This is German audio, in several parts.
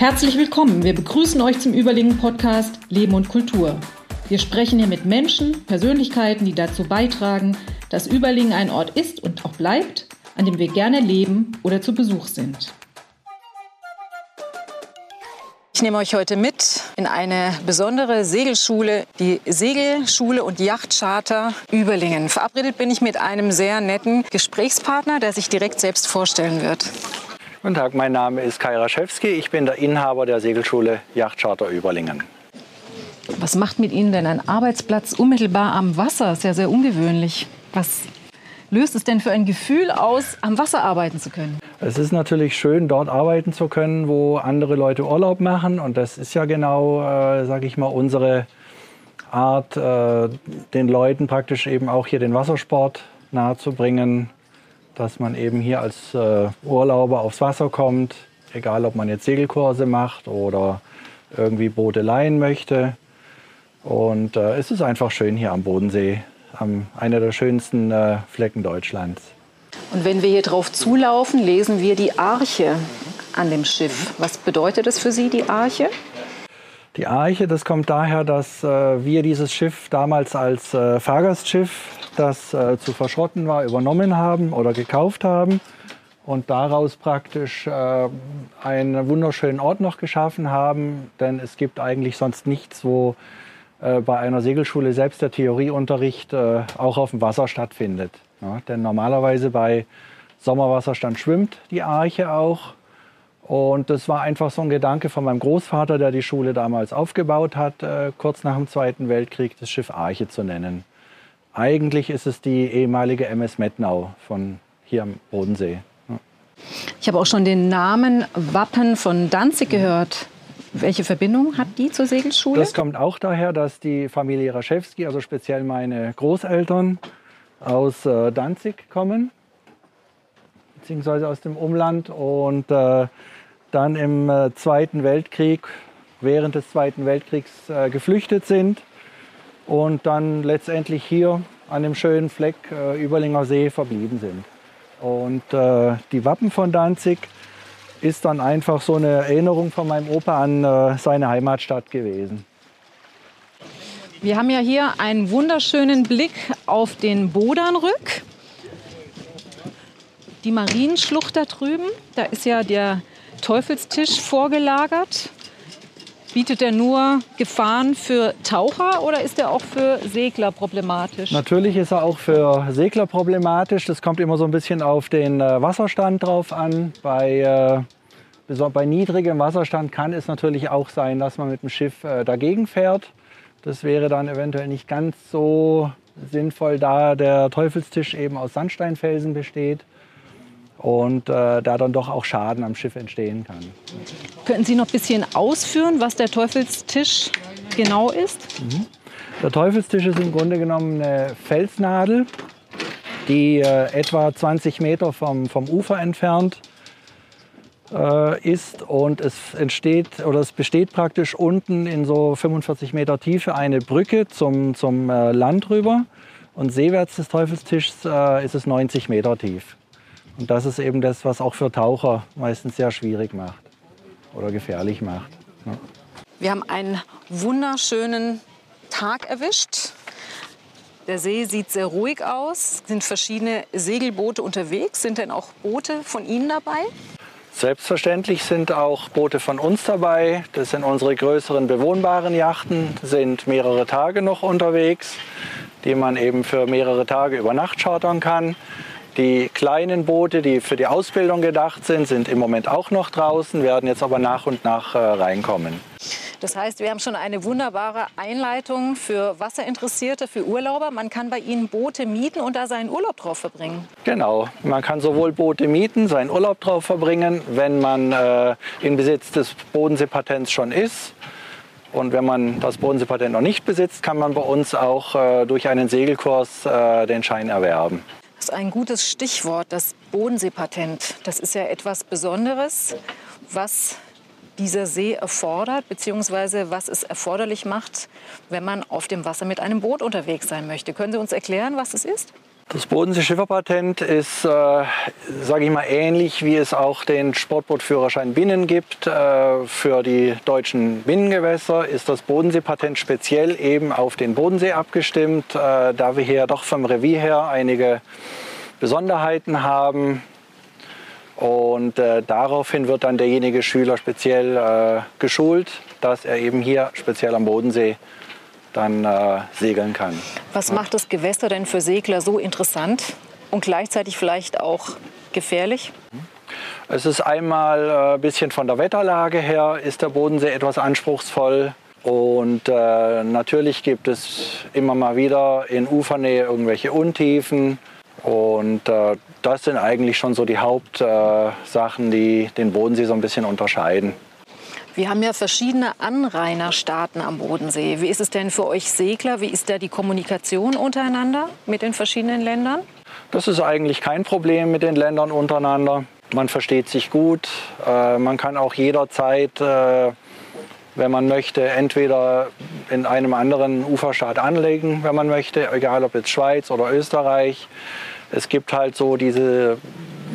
Herzlich willkommen. Wir begrüßen euch zum Überlingen Podcast Leben und Kultur. Wir sprechen hier mit Menschen, Persönlichkeiten, die dazu beitragen, dass Überlingen ein Ort ist und auch bleibt, an dem wir gerne leben oder zu Besuch sind. Ich nehme euch heute mit in eine besondere Segelschule, die Segelschule und Yachtcharter Überlingen. Verabredet bin ich mit einem sehr netten Gesprächspartner, der sich direkt selbst vorstellen wird. Guten Tag, mein Name ist Kai Raschewski. Ich bin der Inhaber der Segelschule Yachtcharter Überlingen. Was macht mit Ihnen denn ein Arbeitsplatz unmittelbar am Wasser? Sehr, sehr ungewöhnlich. Was löst es denn für ein Gefühl aus, am Wasser arbeiten zu können? Es ist natürlich schön, dort arbeiten zu können, wo andere Leute Urlaub machen. Und das ist ja genau, äh, sage ich mal, unsere Art, äh, den Leuten praktisch eben auch hier den Wassersport nahezubringen, dass man eben hier als äh, Urlauber aufs Wasser kommt, egal ob man jetzt Segelkurse macht oder irgendwie Boote leihen möchte. Und äh, es ist einfach schön hier am Bodensee am, einer der schönsten äh, Flecken Deutschlands. Und wenn wir hier drauf zulaufen, lesen wir die Arche an dem Schiff. Was bedeutet das für Sie, die Arche? Die Arche, das kommt daher, dass äh, wir dieses Schiff damals als äh, Fahrgastschiff, das äh, zu verschrotten war, übernommen haben oder gekauft haben und daraus praktisch äh, einen wunderschönen Ort noch geschaffen haben. Denn es gibt eigentlich sonst nichts, wo äh, bei einer Segelschule selbst der Theorieunterricht äh, auch auf dem Wasser stattfindet. Ja, denn normalerweise bei Sommerwasserstand schwimmt die Arche auch. Und das war einfach so ein Gedanke von meinem Großvater, der die Schule damals aufgebaut hat, äh, kurz nach dem Zweiten Weltkrieg, das Schiff Arche zu nennen. Eigentlich ist es die ehemalige MS Mettnau von hier am Bodensee. Ja. Ich habe auch schon den Namen Wappen von Danzig gehört. Welche Verbindung hat die zur Segelschule? Das kommt auch daher, dass die Familie Raschewski, also speziell meine Großeltern, aus äh, Danzig kommen, beziehungsweise aus dem Umland und äh, dann im äh, Zweiten Weltkrieg, während des Zweiten Weltkriegs geflüchtet sind und dann letztendlich hier an dem schönen Fleck äh, Überlinger See verblieben sind. Und äh, die Wappen von Danzig ist dann einfach so eine Erinnerung von meinem Opa an äh, seine Heimatstadt gewesen. Wir haben ja hier einen wunderschönen Blick auf den Bodernrück. Die Marienschlucht da drüben, da ist ja der Teufelstisch vorgelagert. Bietet er nur Gefahren für Taucher oder ist er auch für Segler problematisch? Natürlich ist er auch für Segler problematisch. Das kommt immer so ein bisschen auf den äh, Wasserstand drauf an. Bei, äh, bei niedrigem Wasserstand kann es natürlich auch sein, dass man mit dem Schiff äh, dagegen fährt. Das wäre dann eventuell nicht ganz so sinnvoll, da der Teufelstisch eben aus Sandsteinfelsen besteht und äh, da dann doch auch Schaden am Schiff entstehen kann. Könnten Sie noch ein bisschen ausführen, was der Teufelstisch genau ist? Mhm. Der Teufelstisch ist im Grunde genommen eine Felsnadel, die äh, etwa 20 Meter vom, vom Ufer entfernt äh, ist und es entsteht oder es besteht praktisch unten in so 45 Meter Tiefe eine Brücke zum, zum äh, Land rüber und seewärts des Teufelstischs äh, ist es 90 Meter tief. Und das ist eben das, was auch für Taucher meistens sehr schwierig macht oder gefährlich macht. Ja. Wir haben einen wunderschönen Tag erwischt. Der See sieht sehr ruhig aus. Sind verschiedene Segelboote unterwegs? Sind denn auch Boote von Ihnen dabei? Selbstverständlich sind auch Boote von uns dabei. Das sind unsere größeren bewohnbaren Yachten, sind mehrere Tage noch unterwegs, die man eben für mehrere Tage über Nacht chartern kann. Die kleinen Boote, die für die Ausbildung gedacht sind, sind im Moment auch noch draußen, werden jetzt aber nach und nach äh, reinkommen. Das heißt, wir haben schon eine wunderbare Einleitung für Wasserinteressierte, für Urlauber. Man kann bei Ihnen Boote mieten und da seinen Urlaub drauf verbringen. Genau, man kann sowohl Boote mieten, seinen Urlaub drauf verbringen, wenn man äh, in Besitz des Bodenseepatents schon ist. Und wenn man das Bodenseepatent noch nicht besitzt, kann man bei uns auch äh, durch einen Segelkurs äh, den Schein erwerben. Das ist ein gutes Stichwort, das Bodenseepatent. Das ist ja etwas Besonderes, was dieser See erfordert, beziehungsweise was es erforderlich macht, wenn man auf dem Wasser mit einem Boot unterwegs sein möchte. Können Sie uns erklären, was es ist? Das Bodenseeschifferpatent ist, äh, sage ich mal, ähnlich wie es auch den Sportbootführerschein Binnen gibt. Äh, für die deutschen Binnengewässer ist das Bodenseepatent speziell eben auf den Bodensee abgestimmt, äh, da wir hier doch vom Revier her einige Besonderheiten haben. Und äh, daraufhin wird dann derjenige Schüler speziell äh, geschult, dass er eben hier speziell am Bodensee dann äh, segeln kann. Was macht das Gewässer denn für Segler so interessant und gleichzeitig vielleicht auch gefährlich? Es ist einmal ein äh, bisschen von der Wetterlage her, ist der Bodensee etwas anspruchsvoll. Und äh, natürlich gibt es immer mal wieder in Ufernähe irgendwelche Untiefen. Und äh, das sind eigentlich schon so die Hauptsachen, äh, die den Bodensee so ein bisschen unterscheiden. Wir haben ja verschiedene Anrainerstaaten am Bodensee. Wie ist es denn für euch Segler? Wie ist da die Kommunikation untereinander mit den verschiedenen Ländern? Das ist eigentlich kein Problem mit den Ländern untereinander. Man versteht sich gut. Äh, man kann auch jederzeit, äh, wenn man möchte, entweder in einem anderen Uferstaat anlegen, wenn man möchte, egal ob jetzt Schweiz oder Österreich. Es gibt halt so diese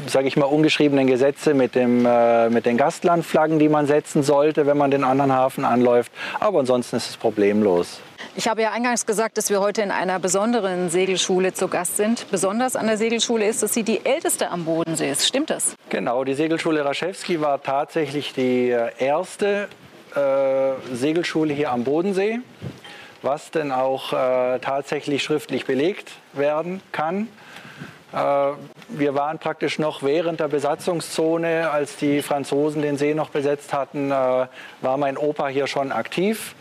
sage ich mal, ungeschriebenen Gesetze mit, dem, äh, mit den Gastlandflaggen, die man setzen sollte, wenn man den anderen Hafen anläuft. Aber ansonsten ist es problemlos. Ich habe ja eingangs gesagt, dass wir heute in einer besonderen Segelschule zu Gast sind. Besonders an der Segelschule ist, dass sie die älteste am Bodensee ist. Stimmt das? Genau, die Segelschule Raschewski war tatsächlich die äh, erste äh, Segelschule hier am Bodensee, was denn auch äh, tatsächlich schriftlich belegt werden kann. Äh, wir waren praktisch noch während der Besatzungszone, als die Franzosen den See noch besetzt hatten, äh, war mein Opa hier schon aktiv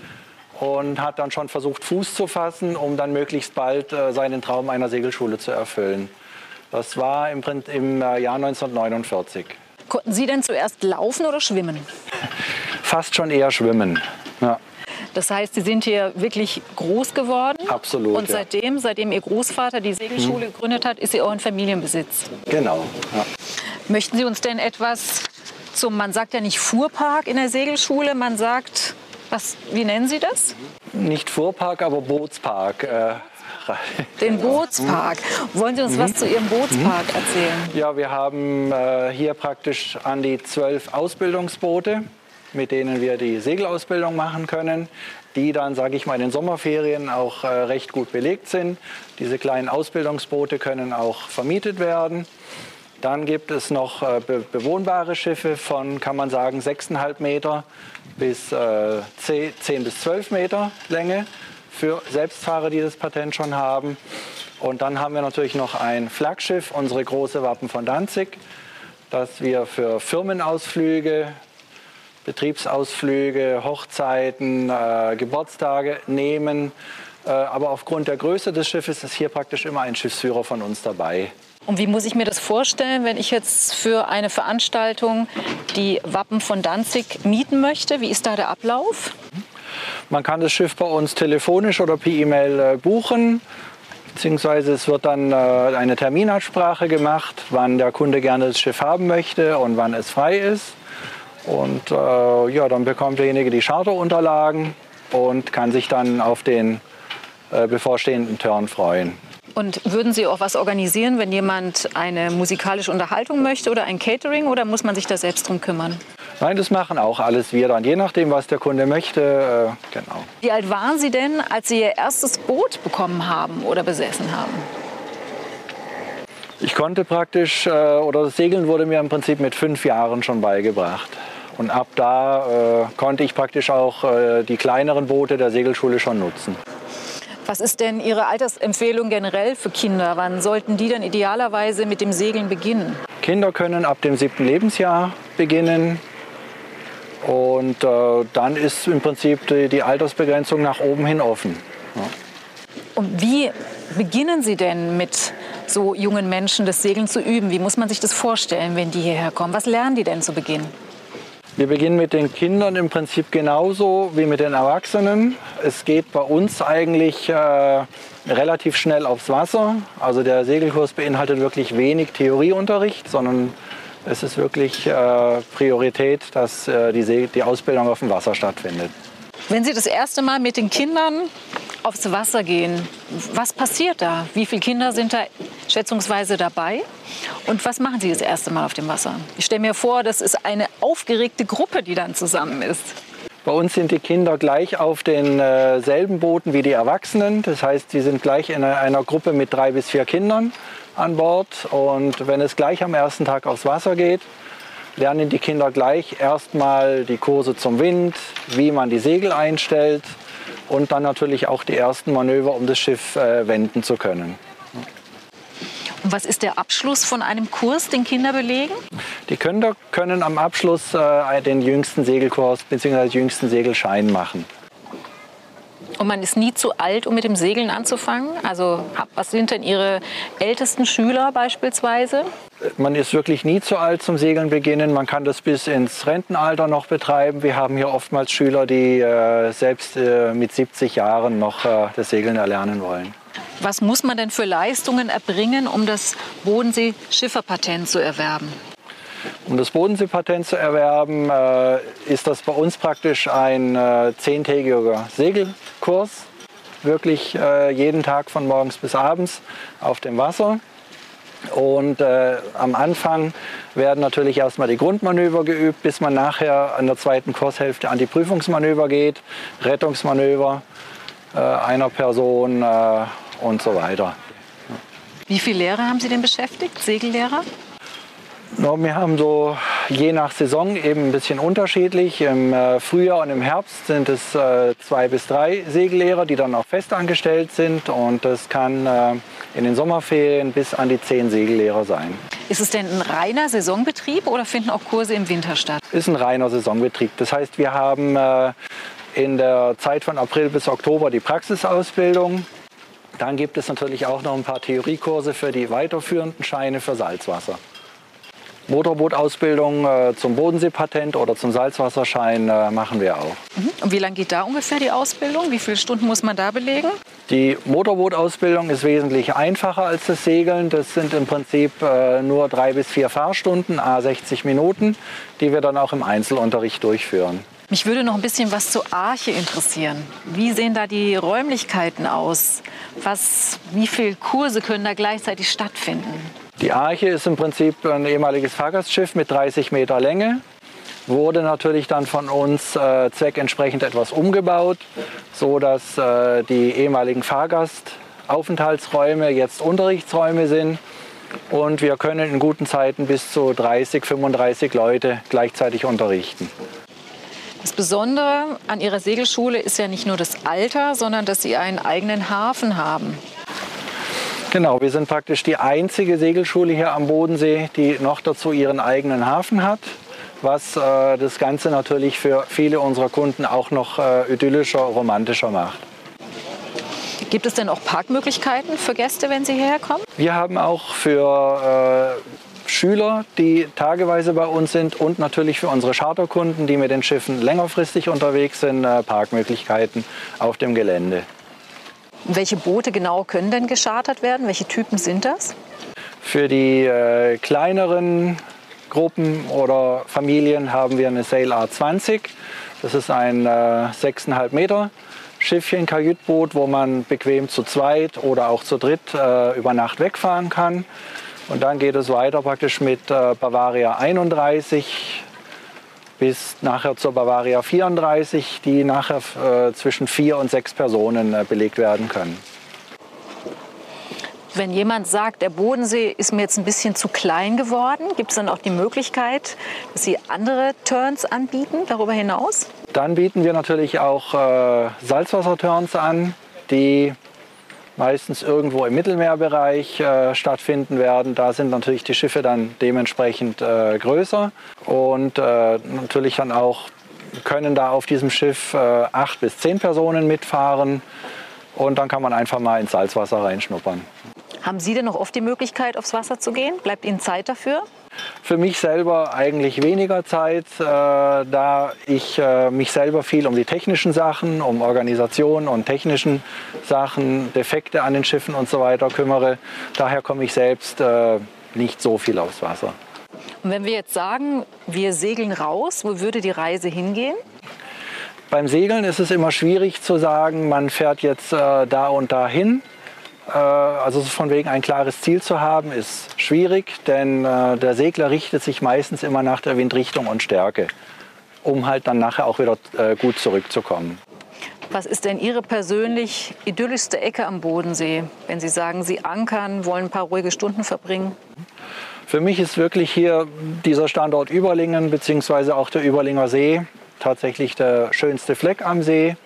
und hat dann schon versucht, Fuß zu fassen, um dann möglichst bald äh, seinen Traum einer Segelschule zu erfüllen. Das war im, im Jahr 1949. Konnten Sie denn zuerst laufen oder schwimmen? Fast schon eher schwimmen. Ja. Das heißt, Sie sind hier wirklich groß geworden. Absolut. Und seitdem, ja. seitdem Ihr Großvater die Segelschule hm. gegründet hat, ist sie auch in Familienbesitz. Genau. Ja. Möchten Sie uns denn etwas zum, man sagt ja nicht Fuhrpark in der Segelschule, man sagt, was, wie nennen Sie das? Nicht Fuhrpark, aber Bootspark. Äh, den Bootspark. Wollen Sie uns mhm. was zu Ihrem Bootspark mhm. erzählen? Ja, wir haben äh, hier praktisch an die zwölf Ausbildungsboote mit denen wir die Segelausbildung machen können, die dann, sage ich mal, in den Sommerferien auch äh, recht gut belegt sind. Diese kleinen Ausbildungsboote können auch vermietet werden. Dann gibt es noch äh, be bewohnbare Schiffe von, kann man sagen, 6,5 Meter bis äh, 10, 10 bis 12 Meter Länge für Selbstfahrer, die das Patent schon haben. Und dann haben wir natürlich noch ein Flaggschiff, unsere große Wappen von Danzig, das wir für Firmenausflüge, Betriebsausflüge, Hochzeiten, äh, Geburtstage nehmen. Äh, aber aufgrund der Größe des Schiffes ist hier praktisch immer ein Schiffsführer von uns dabei. Und wie muss ich mir das vorstellen, wenn ich jetzt für eine Veranstaltung die Wappen von Danzig mieten möchte? Wie ist da der Ablauf? Man kann das Schiff bei uns telefonisch oder per E-Mail äh, buchen. Beziehungsweise es wird dann äh, eine Terminabsprache gemacht, wann der Kunde gerne das Schiff haben möchte und wann es frei ist. Und äh, ja, dann bekommt derjenige die Charterunterlagen und kann sich dann auf den äh, bevorstehenden Turn freuen. Und würden Sie auch was organisieren, wenn jemand eine musikalische Unterhaltung möchte oder ein Catering oder muss man sich da selbst drum kümmern? Nein, das machen auch alles wir dann, je nachdem, was der Kunde möchte. Äh, genau. Wie alt waren Sie denn, als Sie Ihr erstes Boot bekommen haben oder besessen haben? Ich konnte praktisch, äh, oder das Segeln wurde mir im Prinzip mit fünf Jahren schon beigebracht. Und ab da äh, konnte ich praktisch auch äh, die kleineren Boote der Segelschule schon nutzen. Was ist denn Ihre Altersempfehlung generell für Kinder? Wann sollten die denn idealerweise mit dem Segeln beginnen? Kinder können ab dem siebten Lebensjahr beginnen. Und äh, dann ist im Prinzip die, die, Altersbegrenzung nach oben hin offen. Ja. Und wie beginnen Sie denn mit so jungen Menschen das Segeln zu üben? Wie muss man sich das vorstellen, wenn die hierher kommen? Was lernen die denn zu Beginn? Wir beginnen mit den Kindern im Prinzip genauso wie mit den Erwachsenen. Es geht bei uns eigentlich äh, relativ schnell aufs Wasser. Also der Segelkurs beinhaltet wirklich wenig Theorieunterricht, sondern es ist wirklich äh, Priorität, dass äh, die, die Ausbildung auf dem Wasser stattfindet. Wenn Sie das erste Mal mit den Kindern aufs Wasser gehen, was passiert da? Wie viele Kinder sind da schätzungsweise dabei? Und was machen Sie das erste Mal auf dem Wasser? Ich stelle mir vor, das ist eine aufgeregte Gruppe, die dann zusammen ist. Bei uns sind die Kinder gleich auf denselben äh, Booten wie die Erwachsenen. Das heißt, sie sind gleich in einer Gruppe mit drei bis vier Kindern an Bord. Und wenn es gleich am ersten Tag aufs Wasser geht, lernen die Kinder gleich erstmal die Kurse zum Wind, wie man die Segel einstellt und dann natürlich auch die ersten Manöver, um das Schiff äh, wenden zu können. Und was ist der Abschluss von einem Kurs, den Kinder belegen? Die Kinder können am Abschluss äh, den jüngsten Segelkurs bzw. jüngsten Segelschein machen. Und man ist nie zu alt, um mit dem Segeln anzufangen? Also was sind denn Ihre ältesten Schüler beispielsweise? Man ist wirklich nie zu alt zum Segeln beginnen. Man kann das bis ins Rentenalter noch betreiben. Wir haben hier oftmals Schüler, die äh, selbst äh, mit 70 Jahren noch äh, das Segeln erlernen wollen. Was muss man denn für Leistungen erbringen, um das Bodensee-Schifferpatent zu erwerben? Um das Bodenseepatent zu erwerben, äh, ist das bei uns praktisch ein äh, zehntägiger Segelkurs. Wirklich äh, jeden Tag von morgens bis abends auf dem Wasser. Und äh, am Anfang werden natürlich erstmal die Grundmanöver geübt, bis man nachher an der zweiten Kurshälfte an die Prüfungsmanöver geht, Rettungsmanöver äh, einer Person äh, und so weiter. Wie viele Lehrer haben Sie denn beschäftigt, Segellehrer? No, wir haben so je nach Saison eben ein bisschen unterschiedlich. Im äh, Frühjahr und im Herbst sind es äh, zwei bis drei Segellehrer, die dann auch festangestellt sind. Und das kann äh, in den Sommerferien bis an die zehn Segellehrer sein. Ist es denn ein reiner Saisonbetrieb oder finden auch Kurse im Winter statt? Ist ein reiner Saisonbetrieb. Das heißt, wir haben in der Zeit von April bis Oktober die Praxisausbildung. Dann gibt es natürlich auch noch ein paar Theoriekurse für die weiterführenden Scheine für Salzwasser. Motorbootausbildung äh, zum Bodenseepatent oder zum Salzwasserschein äh, machen wir auch. Mhm. Und wie lange geht da ungefähr die Ausbildung? Wie viele Stunden muss man da belegen? Die Motorbootausbildung ist wesentlich einfacher als das Segeln. Das sind im Prinzip äh, nur drei bis vier Fahrstunden, a 60 Minuten, die wir dann auch im Einzelunterricht durchführen. Mich würde noch ein bisschen was zur Arche interessieren. Wie sehen da die Räumlichkeiten aus? Was, wie viele Kurse können da gleichzeitig stattfinden? Die Arche ist im Prinzip ein ehemaliges Fahrgastschiff mit 30 Meter Länge. Wurde natürlich dann von uns äh, zweckentsprechend etwas umgebaut, so dass äh, die ehemaligen Fahrgastaufenthaltsräume jetzt Unterrichtsräume sind. Und wir können in guten Zeiten bis zu 30, 35 Leute gleichzeitig unterrichten. Das Besondere an Ihrer Segelschule ist ja nicht nur das Alter, sondern dass Sie einen eigenen Hafen haben. Genau, wir sind praktisch die einzige Segelschule hier am Bodensee, die noch dazu ihren eigenen Hafen hat, was äh, das Ganze natürlich für viele unserer Kunden auch noch äh, idyllischer, romantischer macht. Gibt es denn auch Parkmöglichkeiten für Gäste, wenn sie hierher kommen? Wir haben auch für äh, Schüler, die tageweise bei uns sind und natürlich für unsere Charterkunden, die mit den Schiffen längerfristig unterwegs sind, äh, Parkmöglichkeiten auf dem Gelände. Welche Boote genau können denn geschartert werden? Welche Typen sind das? Für die äh, kleineren Gruppen oder Familien haben wir eine Sail A20. Das ist ein äh, 6,5 Meter Schiffchen, Kajütboot, wo man bequem zu zweit oder auch zu dritt äh, über Nacht wegfahren kann. Und dann geht es weiter praktisch mit äh, Bavaria 31, bis nachher zur Bavaria 34, die nachher äh, zwischen vier und sechs Personen äh, belegt werden können. Wenn jemand sagt, der Bodensee ist mir jetzt ein bisschen zu klein geworden, gibt es dann auch die Möglichkeit, dass Sie andere Turns anbieten darüber hinaus? Dann bieten wir natürlich auch äh, Salzwasserturns an, die meistens irgendwo im Mittelmeerbereich äh, stattfinden werden. Da sind natürlich die Schiffe dann dementsprechend äh, größer und äh, natürlich dann auch können da auf diesem Schiff äh, acht bis zehn Personen mitfahren und dann kann man einfach mal ins Salzwasser reinschnuppern. Haben Sie denn noch oft die Möglichkeit, aufs Wasser zu gehen? Bleibt Ihnen Zeit dafür? Für mich selber eigentlich weniger Zeit, äh, da ich äh, mich selber viel um die technischen Sachen, um Organisation und technischen Sachen, Defekte an den Schiffen und so weiter kümmere. Daher komme ich selbst äh, nicht so viel aufs Wasser. Und wenn wir jetzt sagen, wir segeln raus, wo würde die Reise hingehen? Beim Segeln ist es immer schwierig zu sagen, man fährt jetzt äh, da und da hin. Äh, also von wegen ein klares Ziel zu haben, ist schwierig, denn äh, der Segler richtet sich meistens immer nach der Windrichtung und Stärke, um halt dann nachher auch wieder äh, gut zurückzukommen. Was ist denn Ihre persönlich idyllischste Ecke am Bodensee, wenn Sie sagen, Sie ankern, wollen ein paar ruhige Stunden verbringen? Für mich ist wirklich hier dieser Standort Überlingen bzw. auch der Überlinger See tatsächlich der schönste Fleck am See.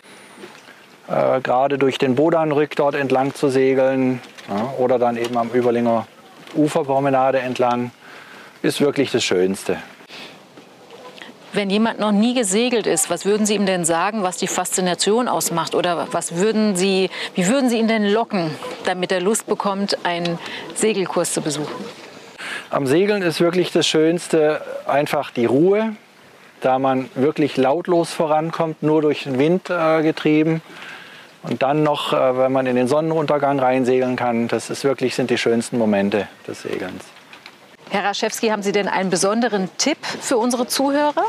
Äh, gerade durch den Bodanrück dort entlang zu segeln ja, oder dann eben am Überlinger Uferpromenade entlang, ist wirklich das Schönste. Wenn jemand noch nie gesegelt ist, was würden Sie ihm denn sagen, was die Faszination ausmacht? Oder was würden Sie, wie würden Sie ihn denn locken, damit er Lust bekommt, einen Segelkurs zu besuchen? Am Segeln ist wirklich das Schönste einfach die Ruhe, da man wirklich lautlos vorankommt, nur durch den Wind äh, getrieben. Und dann noch, äh, wenn man in den Sonnenuntergang reinsegeln kann, das ist wirklich, sind die schönsten Momente des Segelns. Herr Raschewski, haben Sie denn einen besonderen Tipp für unsere Zuhörer?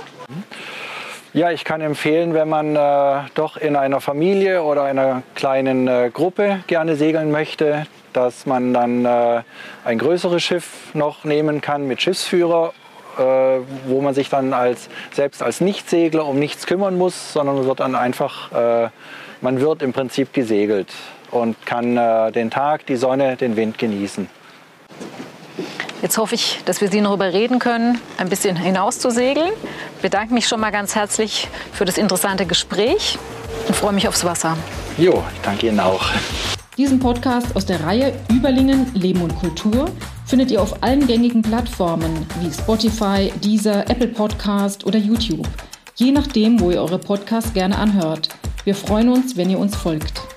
Ja, ich kann empfehlen, wenn man äh, doch in einer Familie oder einer kleinen äh, Gruppe gerne segeln möchte, dass man dann äh, ein größeres Schiff noch nehmen kann mit Schiffsführer, äh, wo man sich dann als, selbst als Nichtsegler um nichts kümmern muss, sondern wird dann einfach, äh, man wird im Prinzip gesegelt und kann äh, den Tag, die Sonne, den Wind genießen. Jetzt hoffe ich, dass wir Sie noch überreden können, ein bisschen hinaus zu segeln. Ich bedanke mich schon mal ganz herzlich für das interessante Gespräch und freue mich aufs Wasser. Jo, ich danke Ihnen auch. Diesen Podcast aus der Reihe Überlingen Leben und Kultur findet ihr auf allen gängigen Plattformen wie Spotify, Deezer, Apple Podcast oder YouTube. Je nachdem, wo ihr eure Podcasts gerne anhört. Wir freuen uns, wenn ihr uns folgt.